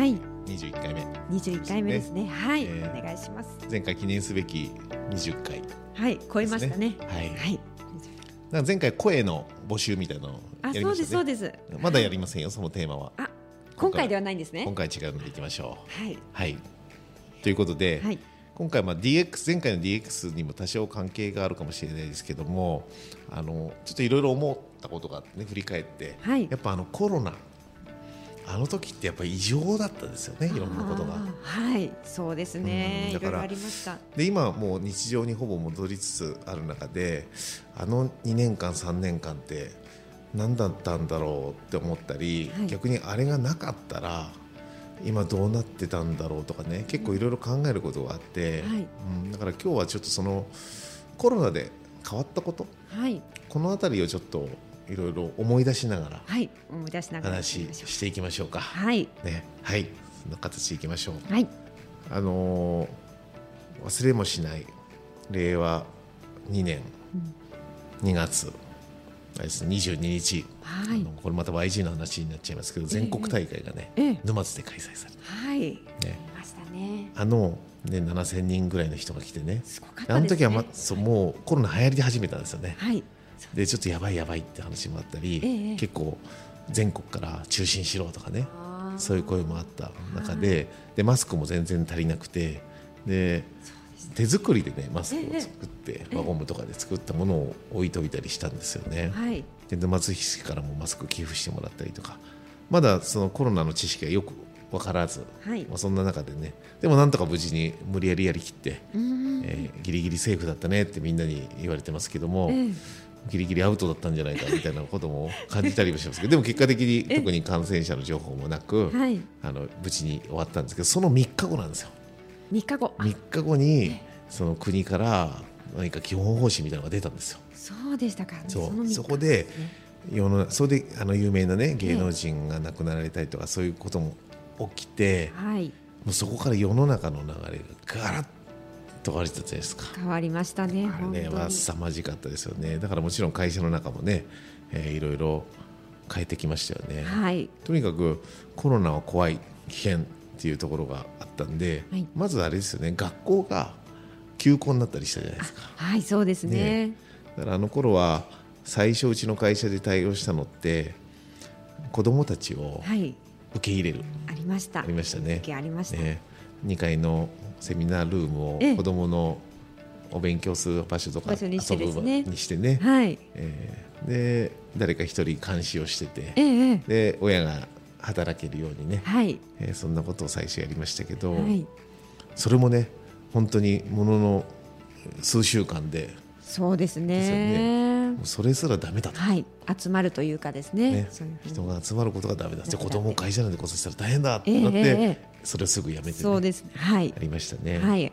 はい。21回目。21回目ですね。はい、えーお願いします。前回記念すべき20回。はい。超えましたね。はい、はい。なんか前回声の募集みたいなのをあやりましたね。そうですそうです。まだやりませんよそのテーマは。あ今回ではないんですね。今回違うのでいきましょはい、うはい。ということで、はい、今回まあ DX 前回の DX にも多少関係があるかもしれないですけどもあのちょっといろいろ思ったことがあってね振り返って、はい。やっぱあのコロナあの時ってやっぱり異常だったですよねいろんなことが。はいそうですね。うんだからいろいろありました。で今はもう日常にほぼ戻りつつある中であの2年間3年間って何だったんだろうって思ったり、はい。逆にあれがなかったら今どうなってたんだろうとかね結構いろいろ考えることがあって、はい。うん、だから今日はちょっとそのコロナで変わったことはい。この辺りをちょっといろいろ思い出しながらはい思い出しながら話していきましょうか。はい。ね、はい。そんな形でいきましょう。はい。あのー忘れもしない令和2年2月、あれですね22日、はい。これまた YG の話になっちゃいますけど全国大会がね、ええ。沼津で開催されはい。ね、ましたね。あの、ね、7000人ぐらいの人が来てね。ね。あの時は、ま、そうもうコロナ流行り始めたんですよね。はいでちょっとやばいやばいって話もあったり、ええ結構全国から中心しろとかねそういう声もあった中で,、でマスクも全然足りなくてで手作りでねマスクを作って、輪ゴムとかで作ったものを置いておいたりしたんですよね。はい。で沼津市からもマスク寄付してもらったりとか。まだそのコロナの知識がよく分からず、はい。まあ、そんな中でね。でもなんとか無事に無理やりやりきって、うん。えーギリギリセーフだったねってみんなに言われてますけども、ええギリギリアウトだったんじゃないかみたいなことも感じたりもしますけどでも結果的に特に感染者の情報もなく、はい。あの無事に終わったんですけどその3日後なんですよ。三日後。あ。3日後にその国から何か基本方針みたいなのが出たんですよ。そうでしたか。そう。そこで世の中それであの有名なね芸能人が亡くなられたりとかそういうことも起きてはい。もうそこから世の中の流れがガラッと変わりたじゃないですか。変わりましたねあれね。は凄まじかったですよね。だからもちろん会社の中もね、えーいろいろ変えてきましたよね、はい。とにかくコロナは怖い危険っていうところがあったんで、はい。まずあれですよね。学校が休校になったりしたじゃないですか。はいそうですね。ね。だからあの頃は最初うちの会社で対応したのって子どもたちをはい。受け入れる、ありました。ありましたね。時ありました。ね、2階のセミナールームをええ。子どものお勉強する場所とか遊ぶにしてね。はい。えーで誰か一人監視をしててえで親が働けるようにね、はい。えーそんなことを最初やりましたけど、はい。それもね本当にものの数週間で。そうですですよねそれすらダメだと、はい。集まるというかですね。ね。人が集まることがダメだ。じ子供を会社なんでこそしたら大変だってええなって、ええ。えそれをすぐやめて、ね、そうです。はい。ありましたね。はい。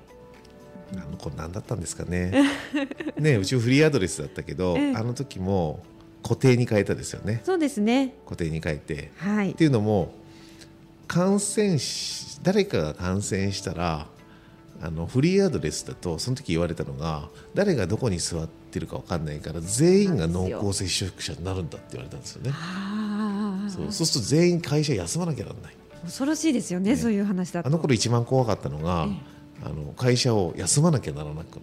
あの子何だったんですかね。ねうちフリーアドレスだったけど、ええ。あの時も固定に変えたですよね。そうですね。固定に変えて。はい。っていうのも感染し誰かが感染したらあのフリーアドレスだとその時言われたのが誰がどこに座ってるか分かんないから全員が濃厚接触者になるんだって言われたんですよね。そうそうすると全員会社休まなきゃならない。恐ろしいですよねそういう話だと。あの頃一番怖かったのが、あの会社を休まなきゃならなく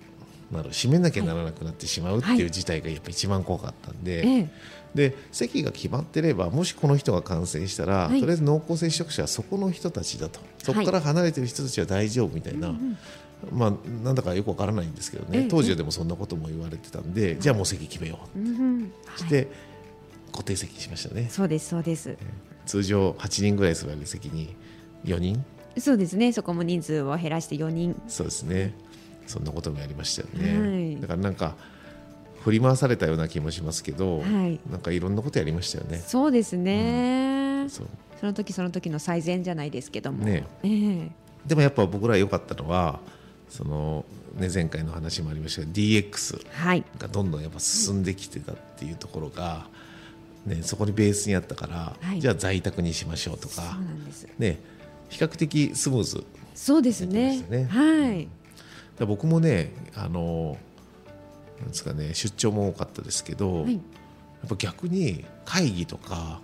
なる。閉めなきゃならなくなってしまうっていう事態がやっぱ一番怖かったんで、ええ。で席が決まってればもしこの人が感染したら、はい。とりあえず濃厚接触者はそこの人たちだと。そこから離れてる人たちは大丈夫みたいな、まあ、なんだかよくわからないんですけどね、ええ。当時はでもそんなことも言われてたんで、じゃあもう席決めよう、うんうん。はいして固定席にしましたね。そうですそうです。通常8人ぐらい座る席に4人？そうですね。そこも人数を減らして4人。そうですね。そんなこともやりましたよね、はい。だからなんか振り回されたような気もしますけど、はい。なんかいろんなことやりましたよね。そうですね、そう。その時その時の最善じゃないですけども、ね。ええ。でもやっぱ僕ら良かったのはその、ね、前回の話もありましたが DX はい。がどんどんやっぱ進んできてたっていうところが、ね、そこにベースにあったから、はい。じゃあ在宅にしましょうとか、ね、比較的スムーズそうですね。はい。だ僕もねあのなんですかね出張も多かったですけど、はい。やっぱ逆に会議とか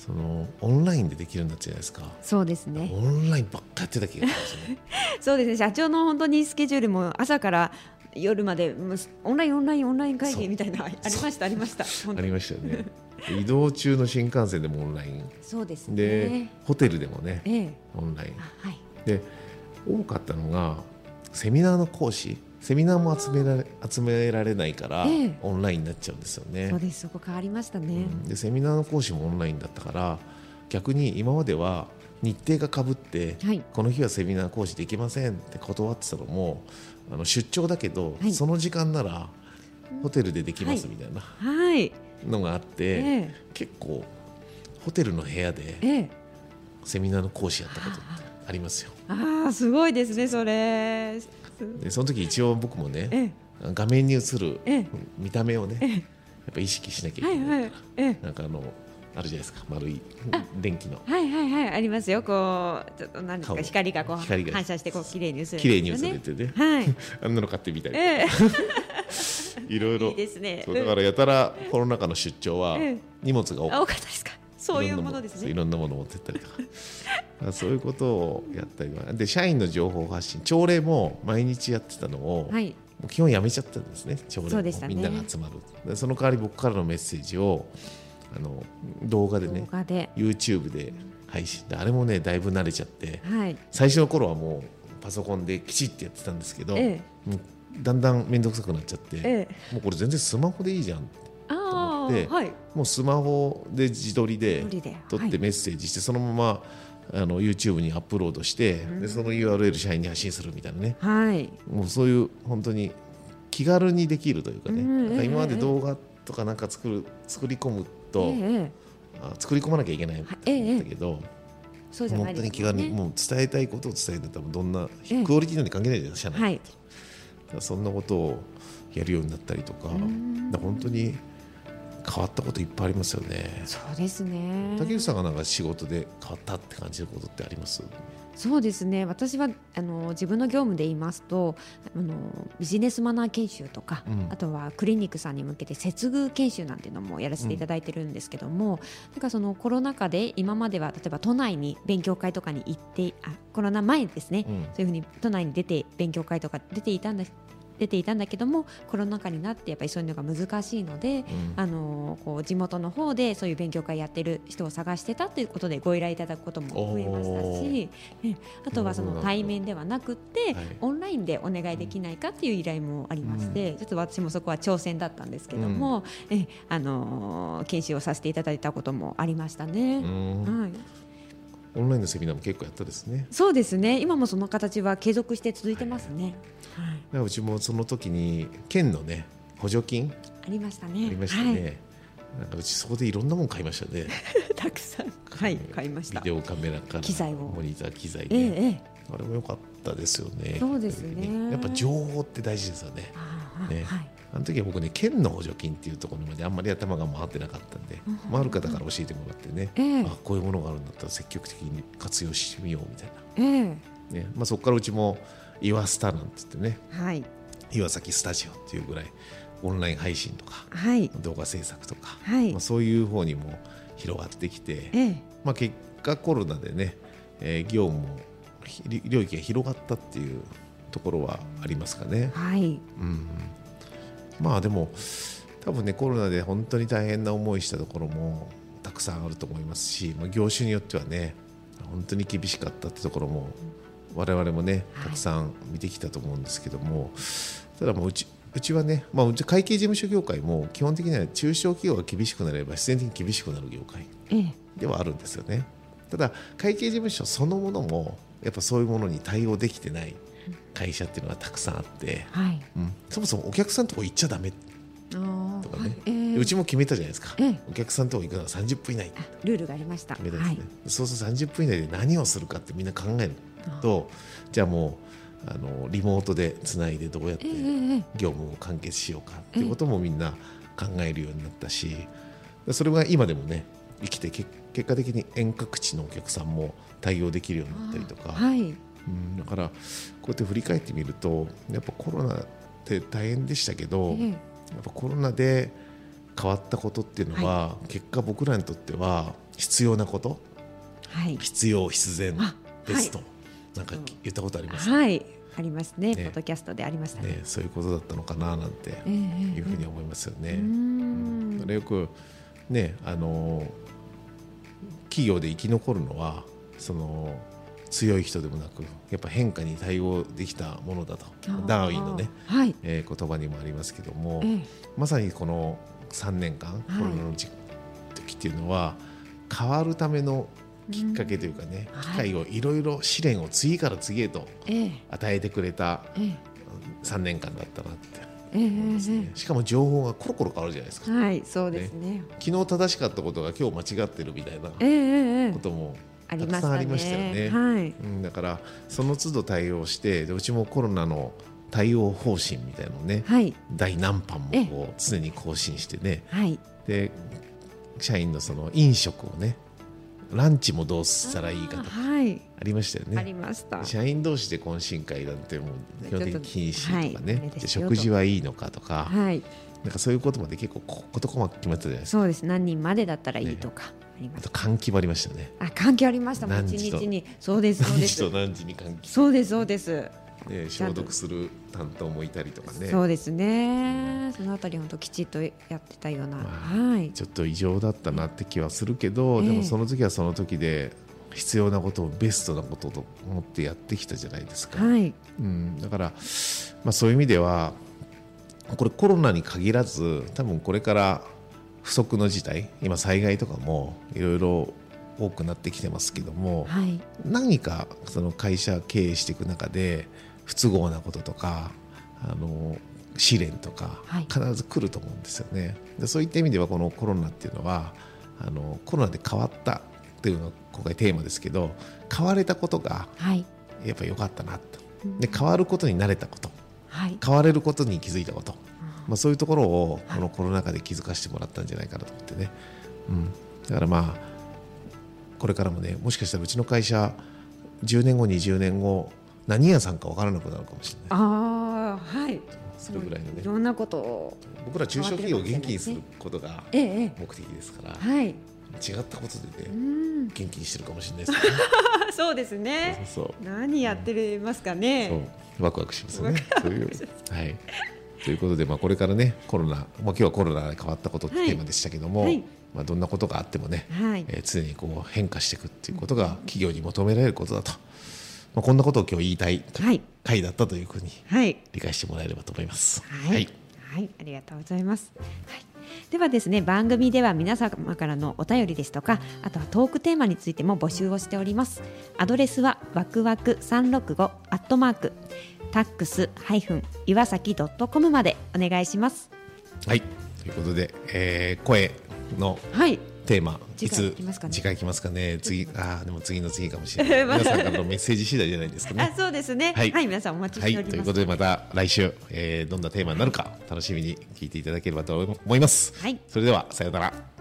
そのオンラインでできるようになったじゃないですか。そうですね。オンラインばっかやってた気がしますね。そうですね。社長の本当にスケジュールも朝から夜までオンラインオンラインオンライン会議みたいなありましたありました。ありましたよね。移動中の新幹線でもオンライン。そうですね。でホテルでもねええ。オンライン。あはい。で多かったのがセミナーの講師セミナーも集められ集められないから、ええ。オンラインになっちゃうんですよね。そうですそこ変わりましたね、うん。でセミナーの講師もオンラインだったから逆に今までは日程がかぶって、はい。この日はセミナー講師できませんって断ってたのもあの出張だけど、はい。その時間ならホテルでできますはい。みたいなはい。のがあって、ええ。結構ホテルの部屋でええ。セミナーの講師やったことってありますよ。ああすごいですねそれでその時一応僕もねええ。画面に映るええ。見た目をねええ。やっぱ意識しなきゃいはいけない。はいええ。なんかあのあるじゃないですか。丸い電気の。はいはいはい。ありますよ。こうちょっと何ですか顔。光がこう光が。反射してこう綺麗に映る綺麗に映れてね。はい。あんなの買ってみたりえ いろいろ。えいいですね。だからやたらコロナ禍の出張はええ。荷物が多かったですか？そういうものですね。いろんなもの持ってったりとか。そういうことをやったりはで社員の情報発信。朝礼も毎日やってたのを、はい。もう基本やめちゃったんですね。朝礼も。ね。みんなが集まる。でその代わり僕からのメッセージをあの動画で動ね画で。YouTube で配信。であれもねだいぶ慣れちゃって。はい。最初の頃はもうパソコンできちってやってたんですけど、えもうだんだん面倒くさくなっちゃって、ええ。もうこれ全然スマホでいいじゃんあであはい。もうスマホで自撮りで撮っはい。てメッセージしてそのままあの YouTube にアップロードしてでその URL 社員に発信するみたいなね。はい。もうそういう本当に気軽にできるというかねうん今までええ動画とかなんか作る作り込むえとえあ作り込まなきゃいけないんだええけどそうじゃな本当にいですよね。気軽にもう伝えたいことを伝えると多分どんなええ。クオリティなんて関係ないじゃないですか社内はい。そんなことをやるようになったりとかだから本当に変わったこといっぱいありますよね。そうですね。竹内さんがなんか仕事で変わったって感じることってあります？そうですね。私はあの自分の業務で言いますとあのビジネスマナー研修とか、うん。あとはクリニックさんに向けて接遇研修なんていうのもやらせていただいてるんですけども、なんかそのコロナ禍で今までは例えば都内に勉強会とかに行ってあコロナ前ですね、うん。そういうふうに都内に出て勉強会とか出ていたんだ出ていたんだけどもコロナ禍になってやっぱりそういうのが難しいので、うん。あのこう地元の方でそういう勉強会やってる人を探してたということでご依頼いただくことも増えましたし、えあとはその対面ではなくって、はい。オンラインでお願いできないかっていう依頼もありまして、ちょっと私もそこは挑戦だったんですけども、えあの研修をさせていただいたこともありましたね。うん。はい、オンラインのセミナーも結構やったですね。そうですね今もその形は継続して続いてますね。はいだからうちもその時に県のね補助金ありましたね。ありましたね。なんかうちそこでいろんなもん買いましたね。はい、たくさん、はい、買いました。ビデオカメラから機材をモニター機材ええね、ええ、あれも良かったですよね。そうですねやっぱ情報って大事ですよね。ねはい。あの時は僕ね県の補助金っていうところまであんまり頭が回ってなかったんで、まあ、ある方から教えてもらってね、ええ。あこういうものがあるんだったら積極的に活用してみようみたいな、ええ、ねまあ、そこからうちも岩スタなんて言ってねはい、岩崎スタジオっていうぐらいオンライン配信とかはい、動画制作とか、はい。まあ、そういう方にも広がってきて、ええ、まあ、結果コロナでね、えー業務もひ領域が広がったっていうところはありますかね。はい、うん、まあでも多分ねコロナで本当に大変な思いしたところもたくさんあると思いますし、まあ、業種によってはね本当に厳しかったってところも我々もねはい。たくさん見てきたと思うんですけども、ただもううちうちはね、まあ、うち会計事務所業界も基本的には中小企業が厳しくなれば必然的に厳しくなる業界ええ、ではあるんですよね。ただ会計事務所そのものもやっぱそういうものに対応できてない会社っていうのがたくさんあって、はい。うん、そもそもお客さんのとこ行っちゃダメああ、とかね。はい、ええ、えうちも決めたじゃないですか、ええ。お客さんとこ行くのは30分以内。あルールがありました。決めたんですね、はい。そうすると30分以内で何をするかってみんな考えるとじゃあもうあのリモートでつないでどうやってええええ業務を完結しようかっていうこともみんな考えるようになったしそれが今でもね生きてけ結果的に遠隔地のお客さんも対応できるようになったりとか、はいうん、だからこうやって振り返ってみるとやっぱコロナって大変でしたけど、ええ。やっぱコロナで変わったことっていうのは、結果僕らにとっては必要なことはい。必要必然あベスト、はなんか言ったことあります、はい。ありますね。ね。ポッドキャストでありましたねね、そういうことだったのかななんてええええ。いうふうに思いますよね。うーん。だからよくねあの企業で生き残るのはその強い人でもなくやっぱ変化に対応できたものだと。ダーウィンのね、はい。えー言葉にもありますけども、ええ。まさにこの3年間、はい。コロナの時時っていうのは変わるためのきっかけというかね、うん。機会をいろいろ試練を次から次へとええ。与えてくれたええ。3年間だったなってええ思いますね、しかも情報がコロコロ変わるじゃないですか。はいそうですね。昨日正しかったことが今日間違ってるみたいなこともありましたね。たくさんありましたよね。はい。うん、だからその都度対応してでうちもコロナの対応方針みたいなのをねはい。第何版もええこう常に更新してね。はい。で社員のその飲食をねランチもどうしたらいいかとかありましたよありね。ました。社員同士で懇親会なんてもう基本的に禁止とかね、ですよで食事はいいのかとか、はい。なんかそういうことまで結構ここと細かく決まってたじゃないですか。そうです。何人までだったらいいとか。ありまあとした換気もありましたね。あ関係ありました。一日に。そうですそうです。何時と何時に換気。そうですそうです。ね、消毒する担当もいたりとかね。そうですね。そのあたり本当きちっとやってたような。まはい。ちょっと異常だったなって気はするけど、ええ。でもその時はその時で必要なことをベストなことと思ってやってきたじゃないですか、はい。うん、だから、まあ、そういう意味ではこれコロナに限らず多分これから不測の事態今災害とかもいろいろ多くなってきてますけどもはい。何かその会社経営していく中で不都合なこととかあの試練とかはい。必ず来ると思うんですよね。でそういった意味ではこのコロナっていうのはあのコロナで変わったっていうのが今回テーマですけど変われたことがはい。やっぱ良かったなと。で変わることに慣れたこと。はい。変われることに気づいたこと、あまあ、そういうところをこのコロナ禍で気づかせてもらったんじゃないかなと思ってね、うん、だからまあこれからもねもしかしたらうちの会社10年後20年後何屋さんか分からなくなるかもしれない。あーはい。それぐらいのね。いろんなことを僕ら中小企業を元気にすることが目的ですからえはい。違ったことでうねん。元気にしてるかもしれないですね。そうですね。そうそう何やってますかそうねワクワクしますよね。そういう。はい。ということで、まあ、これからね、コロナ、まあ、今日はコロナで変わったことってはいテーマでしたけども、はい。まあ、どんなことがあってもね、はい。えー常にこう変化していくっていうことが企業に求められることだと、まあ、こんなことを今日言いたいはい。回だったというふうにはい。理解してもらえればと思います。はい、はい、ありがとうございます。はい、ではですね、番組では皆様からのお便りですとか、あとはトークテーマについても募集をしております。アドレスはわくわく三六五アットマークタックスハイフン岩崎ドットコムまでお願いします。はい、ということで、えー声のはい、テーマ、いつ次回来ますかね？次、ああ、でも次の次かもしれない。皆さんからのメッセージ次第じゃないですかねあ、。そうですね。ははいい、皆さんお待ちはい、しております。ということでまた来週、えーどんなテーマになるか楽しみに聞いていただければと思います。はいそれではさようなら。